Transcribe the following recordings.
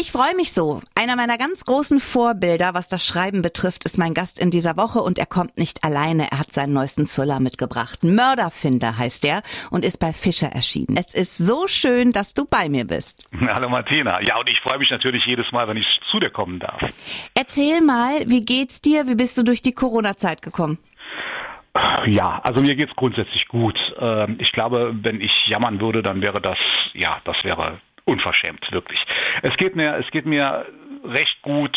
Ich freue mich so. Einer meiner ganz großen Vorbilder, was das Schreiben betrifft, ist mein Gast in dieser Woche und er kommt nicht alleine. Er hat seinen neuesten Thriller mitgebracht. Mörderfinder heißt er und ist bei Fischer erschienen. Es ist so schön, dass du bei mir bist. Hallo Martina. Ja, und ich freue mich natürlich jedes Mal, wenn ich zu dir kommen darf. Erzähl mal, wie geht's dir? Wie bist du durch die Corona-Zeit gekommen? Ja, also mir geht's grundsätzlich gut. Ähm, ich glaube, wenn ich jammern würde, dann wäre das, ja, das wäre unverschämt, wirklich. Es geht mir, es geht mir recht gut,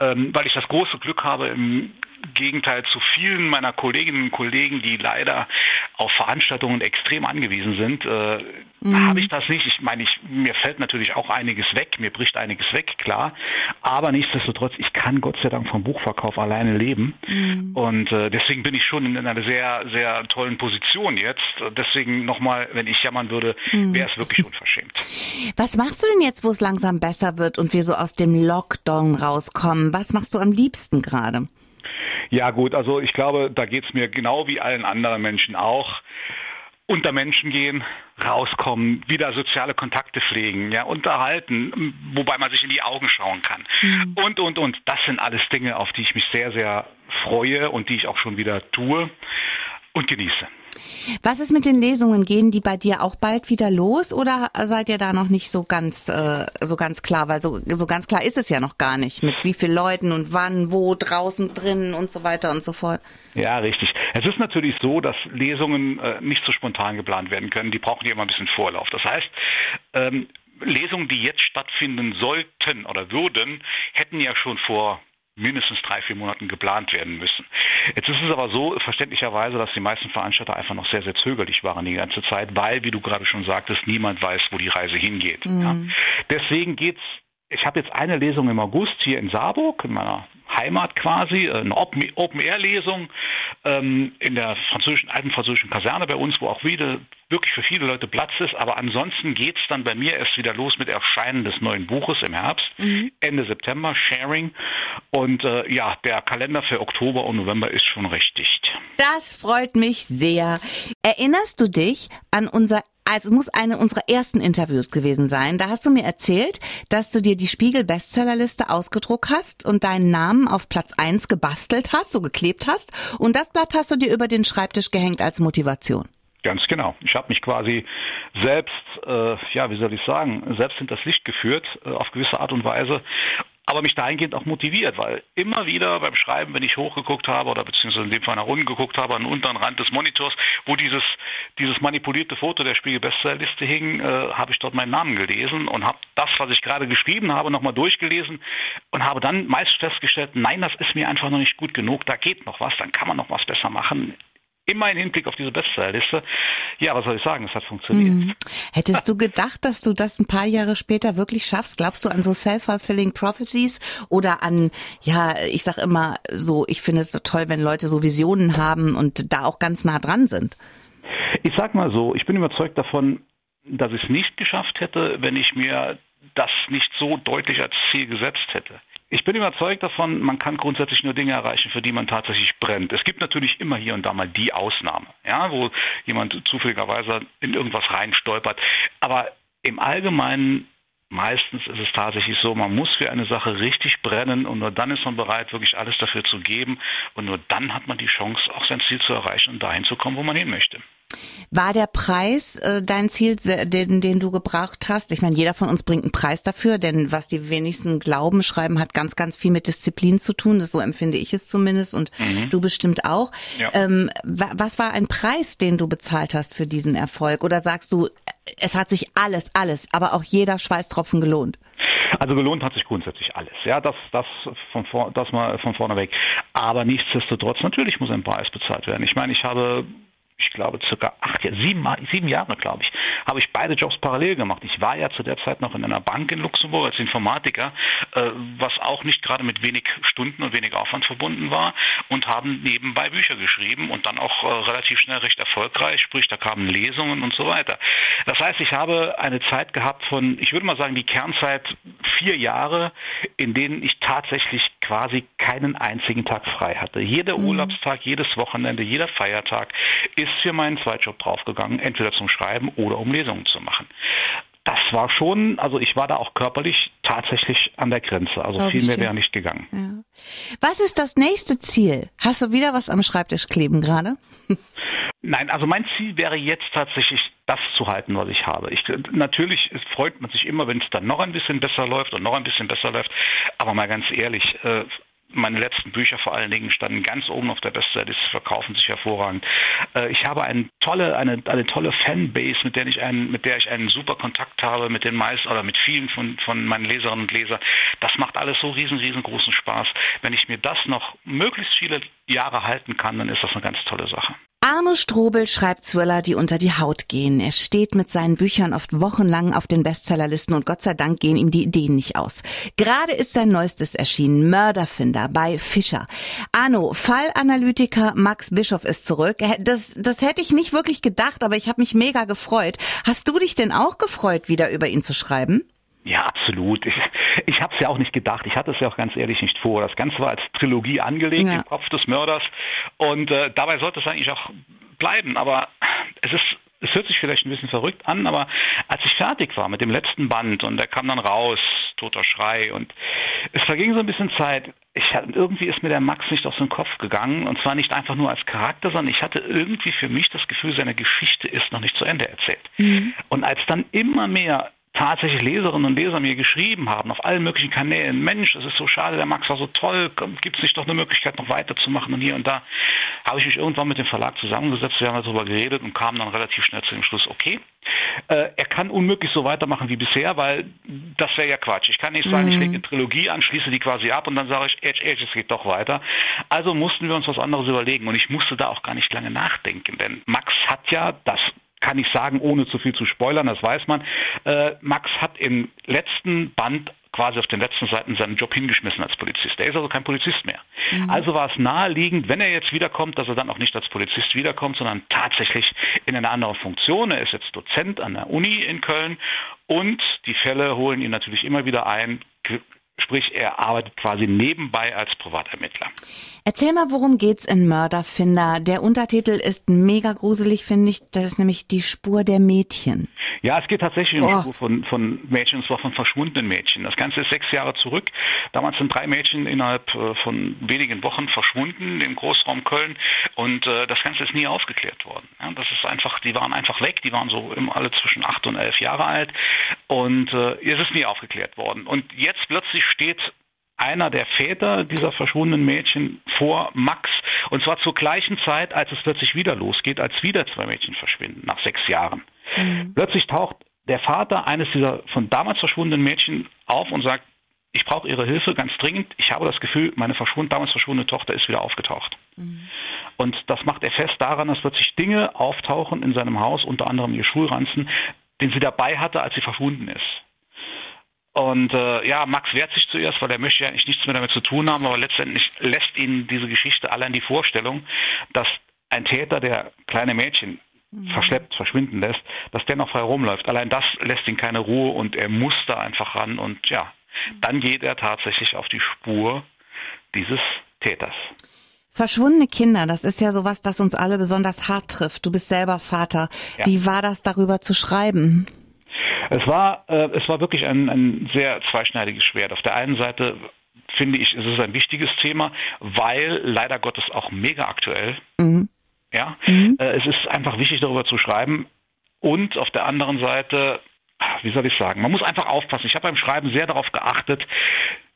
ähm, weil ich das große Glück habe, im Gegenteil zu vielen meiner Kolleginnen und Kollegen, die leider auf Veranstaltungen extrem angewiesen sind, äh, mhm. habe ich das nicht. Ich meine, ich, mir fällt natürlich auch einiges weg, mir bricht einiges weg, klar. Aber nichtsdestotrotz, ich kann Gott sei Dank vom Buchverkauf alleine leben. Mhm. Und äh, deswegen bin ich schon in einer sehr, sehr tollen Position jetzt. Deswegen nochmal, wenn ich jammern würde, mhm. wäre es wirklich unverschämt. Was machst du denn jetzt, wo es langsam besser wird und wir so aus dem Lockdown rauskommen? Was machst du am liebsten gerade? Ja gut, also ich glaube, da geht es mir genau wie allen anderen Menschen auch unter Menschen gehen, rauskommen, wieder soziale Kontakte pflegen, ja, unterhalten, wobei man sich in die Augen schauen kann. Mhm. Und, und, und. Das sind alles Dinge, auf die ich mich sehr, sehr freue und die ich auch schon wieder tue und genieße. Was ist mit den Lesungen? Gehen die bei dir auch bald wieder los oder seid ihr da noch nicht so ganz äh, so ganz klar? Weil so, so ganz klar ist es ja noch gar nicht, mit wie vielen Leuten und wann, wo, draußen, drinnen und so weiter und so fort. Ja, richtig. Es ist natürlich so, dass Lesungen äh, nicht so spontan geplant werden können. Die brauchen ja immer ein bisschen Vorlauf. Das heißt, ähm, Lesungen, die jetzt stattfinden sollten oder würden, hätten ja schon vor mindestens drei, vier Monaten geplant werden müssen. Jetzt ist es aber so, verständlicherweise, dass die meisten Veranstalter einfach noch sehr, sehr zögerlich waren die ganze Zeit, weil, wie du gerade schon sagtest, niemand weiß, wo die Reise hingeht. Mhm. Ja. Deswegen geht's ich habe jetzt eine Lesung im August hier in Saarburg, in meiner Heimat quasi, eine Open-Air-Lesung ähm, in der französischen, alten französischen Kaserne bei uns, wo auch wieder wirklich für viele Leute Platz ist. Aber ansonsten geht es dann bei mir erst wieder los mit Erscheinen des neuen Buches im Herbst, mhm. Ende September, Sharing. Und äh, ja, der Kalender für Oktober und November ist schon recht dicht. Das freut mich sehr. Erinnerst du dich an unser also muss eine unserer ersten Interviews gewesen sein. Da hast du mir erzählt, dass du dir die Spiegel Bestsellerliste ausgedruckt hast und deinen Namen auf Platz eins gebastelt hast, so geklebt hast. Und das Blatt hast du dir über den Schreibtisch gehängt als Motivation. Ganz genau. Ich habe mich quasi selbst, äh, ja, wie soll ich sagen, selbst in das Licht geführt, äh, auf gewisse Art und Weise aber mich dahingehend auch motiviert, weil immer wieder beim Schreiben, wenn ich hochgeguckt habe oder beziehungsweise in dem Fall nach unten geguckt habe, an den unteren Rand des Monitors, wo dieses, dieses manipulierte Foto der Spiegel Bestsellerliste hing, äh, habe ich dort meinen Namen gelesen und habe das, was ich gerade geschrieben habe, nochmal durchgelesen und habe dann meist festgestellt, nein, das ist mir einfach noch nicht gut genug, da geht noch was, dann kann man noch was besser machen immer im Hinblick auf diese Bestsellerliste. Ja, was soll ich sagen? Es hat funktioniert. Mhm. Hättest du gedacht, dass du das ein paar Jahre später wirklich schaffst? Glaubst du an so self-fulfilling prophecies oder an, ja, ich sag immer so, ich finde es so toll, wenn Leute so Visionen haben und da auch ganz nah dran sind? Ich sag mal so, ich bin überzeugt davon, dass ich es nicht geschafft hätte, wenn ich mir das nicht so deutlich als Ziel gesetzt hätte. Ich bin überzeugt davon, man kann grundsätzlich nur Dinge erreichen, für die man tatsächlich brennt. Es gibt natürlich immer hier und da mal die Ausnahme, ja, wo jemand zufälligerweise in irgendwas reinstolpert. Aber im Allgemeinen meistens ist es tatsächlich so, man muss für eine Sache richtig brennen und nur dann ist man bereit, wirklich alles dafür zu geben und nur dann hat man die Chance, auch sein Ziel zu erreichen und dahin zu kommen, wo man hin möchte. War der Preis äh, dein Ziel, den, den du gebracht hast? Ich meine, jeder von uns bringt einen Preis dafür, denn was die wenigsten glauben, schreiben, hat ganz, ganz viel mit Disziplin zu tun. Das so empfinde ich es zumindest und mhm. du bestimmt auch. Ja. Ähm, was war ein Preis, den du bezahlt hast für diesen Erfolg? Oder sagst du, es hat sich alles, alles, aber auch jeder Schweißtropfen gelohnt? Also gelohnt hat sich grundsätzlich alles. Ja, das, das von vor, das mal von vorne weg. Aber nichtsdestotrotz, natürlich muss ein Preis bezahlt werden. Ich meine, ich habe ich glaube, circa acht, sieben, sieben Jahre, glaube ich, habe ich beide Jobs parallel gemacht. Ich war ja zu der Zeit noch in einer Bank in Luxemburg als Informatiker, äh, was auch nicht gerade mit wenig Stunden und wenig Aufwand verbunden war und haben nebenbei Bücher geschrieben und dann auch äh, relativ schnell recht erfolgreich, sprich, da kamen Lesungen und so weiter. Das heißt, ich habe eine Zeit gehabt von, ich würde mal sagen, die Kernzeit vier Jahre, in denen ich tatsächlich quasi keinen einzigen Tag frei hatte. Jeder mhm. Urlaubstag, jedes Wochenende, jeder Feiertag ist für meinen Zweitjob draufgegangen, entweder zum Schreiben oder um Lesungen zu machen. Das war schon, also ich war da auch körperlich tatsächlich an der Grenze. Also Glaub viel mehr wäre nicht gegangen. Ja. Was ist das nächste Ziel? Hast du wieder was am Schreibtisch kleben gerade? Nein, also mein Ziel wäre jetzt tatsächlich das zu halten, was ich habe. Ich, natürlich freut man sich immer, wenn es dann noch ein bisschen besser läuft und noch ein bisschen besser läuft. Aber mal ganz ehrlich, äh, meine letzten Bücher vor allen Dingen standen ganz oben auf der Bestseller, sie verkaufen sich hervorragend. Äh, ich habe eine tolle, eine, eine tolle Fanbase, mit der ich einen, mit der ich einen super Kontakt habe, mit den meisten oder mit vielen von, von meinen Leserinnen und Lesern. Das macht alles so riesen, riesengroßen Spaß. Wenn ich mir das noch möglichst viele Jahre halten kann, dann ist das eine ganz tolle Sache. Arno Strobel schreibt Thriller, die unter die Haut gehen. Er steht mit seinen Büchern oft wochenlang auf den Bestsellerlisten und Gott sei Dank gehen ihm die Ideen nicht aus. Gerade ist sein neuestes erschienen, Mörderfinder bei Fischer. Arno, Fallanalytiker Max Bischoff ist zurück. Das, das hätte ich nicht wirklich gedacht, aber ich habe mich mega gefreut. Hast du dich denn auch gefreut, wieder über ihn zu schreiben? Ja, absolut. Ich, ich habe es ja auch nicht gedacht. Ich hatte es ja auch ganz ehrlich nicht vor. Das Ganze war als Trilogie angelegt ja. im Kopf des Mörders und äh, dabei sollte es eigentlich auch bleiben. Aber es ist es hört sich vielleicht ein bisschen verrückt an, aber als ich fertig war mit dem letzten Band und der kam dann raus, toter Schrei und es verging so ein bisschen Zeit. Ich, irgendwie ist mir der Max nicht aus dem Kopf gegangen und zwar nicht einfach nur als Charakter, sondern ich hatte irgendwie für mich das Gefühl, seine Geschichte ist noch nicht zu Ende erzählt. Mhm. Und als dann immer mehr tatsächlich Leserinnen und Leser mir geschrieben haben, auf allen möglichen Kanälen, Mensch, das ist so schade, der Max war so toll, gibt es nicht doch eine Möglichkeit, noch weiterzumachen und hier und da, habe ich mich irgendwann mit dem Verlag zusammengesetzt, wir haben darüber geredet und kamen dann relativ schnell zu dem Schluss, okay, äh, er kann unmöglich so weitermachen wie bisher, weil das wäre ja Quatsch. Ich kann nicht sagen, mhm. ich lege eine Trilogie an, schließe die quasi ab und dann sage ich, Edge, Edge, es geht doch weiter. Also mussten wir uns was anderes überlegen und ich musste da auch gar nicht lange nachdenken, denn Max hat ja das kann ich sagen, ohne zu viel zu spoilern, das weiß man. Äh, Max hat im letzten Band quasi auf den letzten Seiten seinen Job hingeschmissen als Polizist. Er ist also kein Polizist mehr. Mhm. Also war es naheliegend, wenn er jetzt wiederkommt, dass er dann auch nicht als Polizist wiederkommt, sondern tatsächlich in einer anderen Funktion. Er ist jetzt Dozent an der Uni in Köln und die Fälle holen ihn natürlich immer wieder ein, Sprich, er arbeitet quasi nebenbei als Privatermittler. Erzähl mal, worum geht's in Mörderfinder? Der Untertitel ist mega gruselig, finde ich. Das ist nämlich die Spur der Mädchen. Ja, es geht tatsächlich um oh. die Spur von, von Mädchen, und zwar von verschwundenen Mädchen. Das Ganze ist sechs Jahre zurück. Damals sind drei Mädchen innerhalb äh, von wenigen Wochen verschwunden im Großraum Köln und äh, das Ganze ist nie aufgeklärt worden. Ja, das ist einfach, die waren einfach weg, die waren so immer alle zwischen acht und elf Jahre alt und äh, es ist nie aufgeklärt worden. Und jetzt plötzlich steht einer der Väter dieser verschwundenen Mädchen vor Max. Und zwar zur gleichen Zeit, als es plötzlich wieder losgeht, als wieder zwei Mädchen verschwinden, nach sechs Jahren. Mhm. Plötzlich taucht der Vater eines dieser von damals verschwundenen Mädchen auf und sagt, ich brauche Ihre Hilfe ganz dringend. Ich habe das Gefühl, meine verschwund, damals verschwundene Tochter ist wieder aufgetaucht. Mhm. Und das macht er fest daran, dass plötzlich Dinge auftauchen in seinem Haus, unter anderem ihr Schulranzen, den sie dabei hatte, als sie verschwunden ist. Und äh, ja, Max wehrt sich zuerst, weil er möchte ja eigentlich nichts mehr damit zu tun haben, aber letztendlich lässt ihn diese Geschichte allein die Vorstellung, dass ein Täter, der kleine Mädchen. Verschleppt, verschwinden lässt, dass der noch frei rumläuft. Allein das lässt ihn keine Ruhe und er muss da einfach ran und ja, dann geht er tatsächlich auf die Spur dieses Täters. Verschwundene Kinder, das ist ja sowas, das uns alle besonders hart trifft. Du bist selber Vater. Ja. Wie war das darüber zu schreiben? Es war, äh, es war wirklich ein, ein sehr zweischneidiges Schwert. Auf der einen Seite finde ich, es ist ein wichtiges Thema, weil leider Gottes auch mega aktuell. Mhm. Ja, mhm. Äh, es ist einfach wichtig, darüber zu schreiben. Und auf der anderen Seite, wie soll ich sagen, man muss einfach aufpassen. Ich habe beim Schreiben sehr darauf geachtet,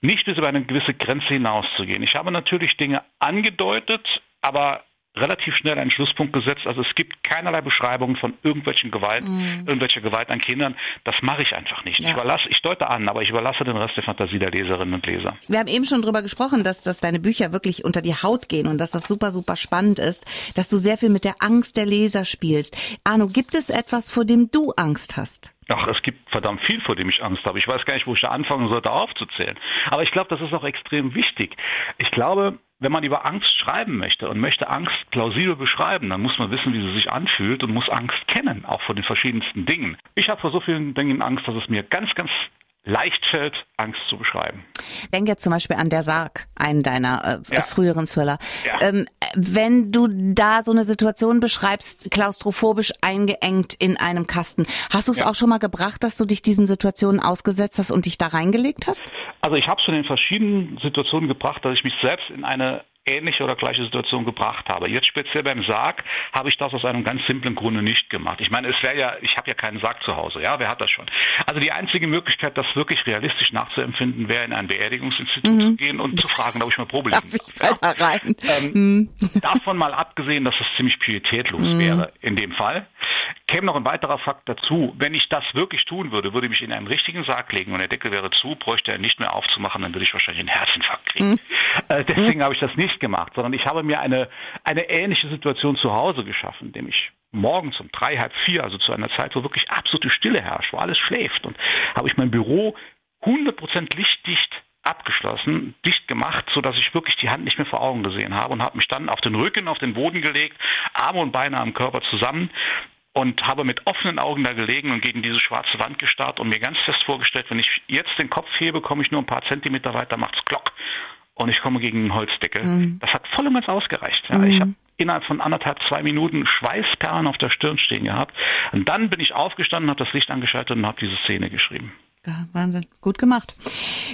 nicht bis über eine gewisse Grenze hinauszugehen. Ich habe natürlich Dinge angedeutet, aber relativ schnell einen Schlusspunkt gesetzt. Also es gibt keinerlei Beschreibungen von irgendwelchen Gewalt, mhm. irgendwelcher Gewalt an Kindern. Das mache ich einfach nicht. Ja. Ich überlasse, ich deute an, aber ich überlasse den Rest der Fantasie der Leserinnen und Leser. Wir haben eben schon drüber gesprochen, dass, dass deine Bücher wirklich unter die Haut gehen und dass das super, super spannend ist, dass du sehr viel mit der Angst der Leser spielst. Arno, gibt es etwas, vor dem du Angst hast? Ach, es gibt verdammt viel, vor dem ich Angst habe. Ich weiß gar nicht, wo ich da anfangen sollte aufzuzählen. Aber ich glaube, das ist auch extrem wichtig. Ich glaube, wenn man über Angst schreiben möchte und möchte Angst plausibel beschreiben, dann muss man wissen, wie sie sich anfühlt und muss Angst kennen, auch vor den verschiedensten Dingen. Ich habe vor so vielen Dingen Angst, dass es mir ganz, ganz leicht fällt, Angst zu beschreiben. Denk jetzt zum Beispiel an Der Sarg, einen deiner äh, ja. früheren Thriller. Ja. Ähm, wenn du da so eine Situation beschreibst, klaustrophobisch eingeengt in einem Kasten, hast du es ja. auch schon mal gebracht, dass du dich diesen Situationen ausgesetzt hast und dich da reingelegt hast? Also ich habe schon in verschiedenen Situationen gebracht, dass ich mich selbst in eine ähnliche oder gleiche Situation gebracht habe. Jetzt speziell beim Sarg habe ich das aus einem ganz simplen Grunde nicht gemacht. Ich meine, es wäre ja, ich habe ja keinen Sarg zu Hause, ja, wer hat das schon? Also die einzige Möglichkeit, das wirklich realistisch nachzuempfinden, wäre in ein Beerdigungsinstitut mhm. zu gehen und zu fragen, ob ich mal Probe legen darf. Ja? Rein? Ähm, mhm. Davon mal abgesehen, dass es ziemlich pietätlos mhm. wäre in dem Fall käme noch ein weiterer Fakt dazu. Wenn ich das wirklich tun würde, würde ich mich in einen richtigen Sarg legen und der Deckel wäre zu, bräuchte er nicht mehr aufzumachen, dann würde ich wahrscheinlich einen Herzinfarkt kriegen. Mhm. Äh, deswegen mhm. habe ich das nicht gemacht, sondern ich habe mir eine, eine ähnliche Situation zu Hause geschaffen, indem ich morgens um drei, halb vier, also zu einer Zeit, wo wirklich absolute Stille herrscht, wo alles schläft und habe ich mein Büro 100% lichtdicht abgeschlossen, dicht gemacht, so dass ich wirklich die Hand nicht mehr vor Augen gesehen habe und habe mich dann auf den Rücken, auf den Boden gelegt, Arme und Beine am Körper zusammen und habe mit offenen Augen da gelegen und gegen diese schwarze Wand gestarrt und mir ganz fest vorgestellt, wenn ich jetzt den Kopf hebe, komme ich nur ein paar Zentimeter weiter, macht's Glock und ich komme gegen einen Holzdeckel. Mhm. Das hat voll und ganz ausgereicht. Ja. Mhm. Ich habe innerhalb von anderthalb, zwei Minuten Schweißperlen auf der Stirn stehen gehabt. Und dann bin ich aufgestanden, habe das Licht angeschaltet und habe diese Szene geschrieben. Ja, Wahnsinn. Gut gemacht.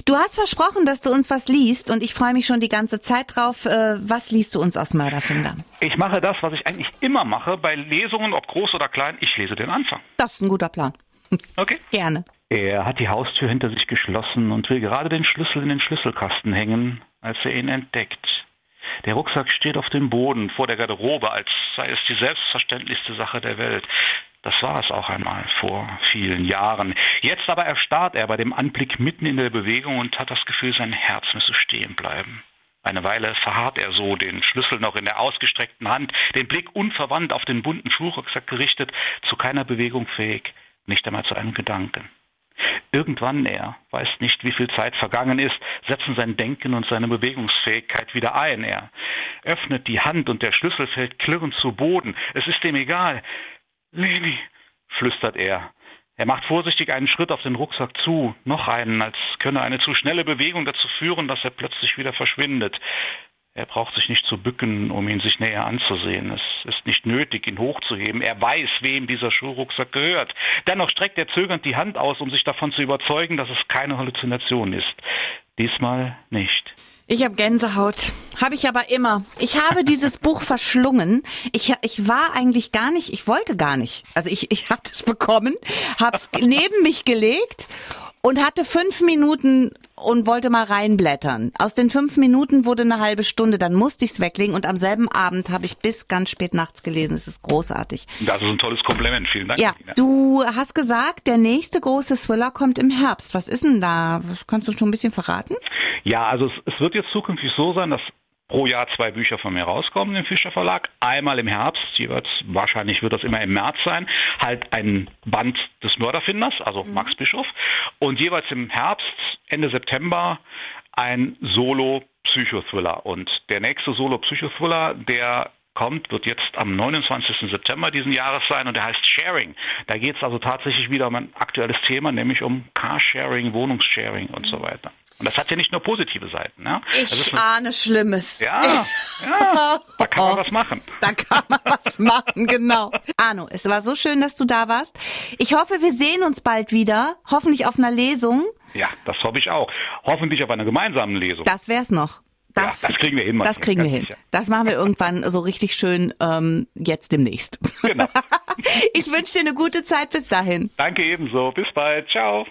Du hast versprochen, dass du uns was liest und ich freue mich schon die ganze Zeit drauf. Äh, was liest du uns aus Mörderfinder? Ich mache das, was ich eigentlich immer mache bei Lesungen, ob groß oder klein. Ich lese den Anfang. Das ist ein guter Plan. Okay. Gerne. Er hat die Haustür hinter sich geschlossen und will gerade den Schlüssel in den Schlüsselkasten hängen, als er ihn entdeckt. Der Rucksack steht auf dem Boden vor der Garderobe, als sei es die selbstverständlichste Sache der Welt. Das war es auch einmal vor vielen Jahren. Jetzt aber erstarrt er bei dem Anblick mitten in der Bewegung und hat das Gefühl, sein Herz müsse stehen bleiben. Eine Weile verharrt er so, den Schlüssel noch in der ausgestreckten Hand, den Blick unverwandt auf den bunten Schulrucksack gerichtet, zu keiner Bewegung fähig, nicht einmal zu einem Gedanken. Irgendwann, er weiß nicht, wie viel Zeit vergangen ist, setzen sein Denken und seine Bewegungsfähigkeit wieder ein. Er öffnet die Hand und der Schlüssel fällt klirrend zu Boden. Es ist ihm egal. Leni, flüstert er. Er macht vorsichtig einen Schritt auf den Rucksack zu, noch einen, als könne eine zu schnelle Bewegung dazu führen, dass er plötzlich wieder verschwindet. Er braucht sich nicht zu bücken, um ihn sich näher anzusehen. Es ist nicht nötig, ihn hochzuheben. Er weiß, wem dieser Schulrucksack gehört. Dennoch streckt er zögernd die Hand aus, um sich davon zu überzeugen, dass es keine Halluzination ist. Diesmal nicht. Ich habe Gänsehaut. Habe ich aber immer. Ich habe dieses Buch verschlungen. Ich, ich war eigentlich gar nicht, ich wollte gar nicht. Also ich, ich hatte es bekommen, habe es neben mich gelegt und hatte fünf Minuten und wollte mal reinblättern. Aus den fünf Minuten wurde eine halbe Stunde, dann musste ich es weglegen und am selben Abend habe ich bis ganz spät nachts gelesen. Es ist großartig. Das ist ein tolles Kompliment, vielen Dank. Ja, du hast gesagt, der nächste große Thriller kommt im Herbst. Was ist denn da? Kannst du schon ein bisschen verraten? Ja, also es, es wird jetzt zukünftig so sein, dass pro Jahr zwei Bücher von mir rauskommen im Fischer Verlag. Einmal im Herbst, jeweils wahrscheinlich wird das immer im März sein, halt ein Band des Mörderfinders, also mhm. Max Bischof. Und jeweils im Herbst, Ende September, ein Solo-Psychothriller. Und der nächste Solo-Psychothriller, der kommt, wird jetzt am 29. September diesen Jahres sein und der heißt Sharing. Da geht es also tatsächlich wieder um ein aktuelles Thema, nämlich um Carsharing, Wohnungssharing und so weiter. Und das hat ja nicht nur positive Seiten. Ne? Ich ahne Schlimmes. Ja, ja, da kann man was machen. Da kann man was machen, genau. Arno, es war so schön, dass du da warst. Ich hoffe, wir sehen uns bald wieder. Hoffentlich auf einer Lesung. Ja, das hoffe ich auch. Hoffentlich auf einer gemeinsamen Lesung. Das wär's noch. Das, ja, das kriegen wir hin. Das kriegen wir hin. Sicher. Das machen wir irgendwann so richtig schön ähm, jetzt demnächst. Genau. ich wünsche dir eine gute Zeit bis dahin. Danke ebenso. Bis bald. Ciao.